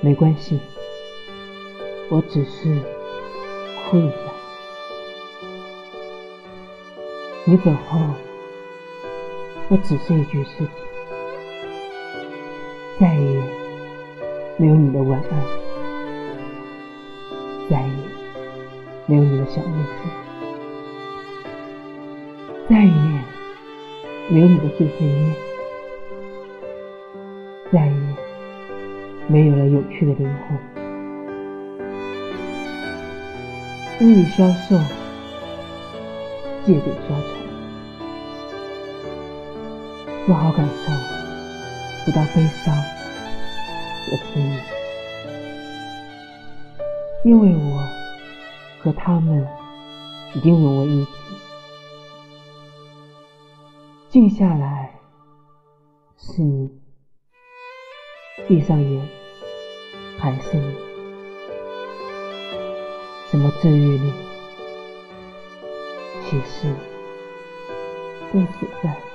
没关系，我只是哭一下。你走后，我只是一具尸体，再也没有你的晚安，再也没有你的小日子，再也没有你的碎碎念，再也没有了有趣的灵魂。日语销售，借点消愁，不好感受不到悲伤和滋味，因为我和他们已经融为一体。静下来是你，闭上眼还是你。怎么治愈你，其实不死在。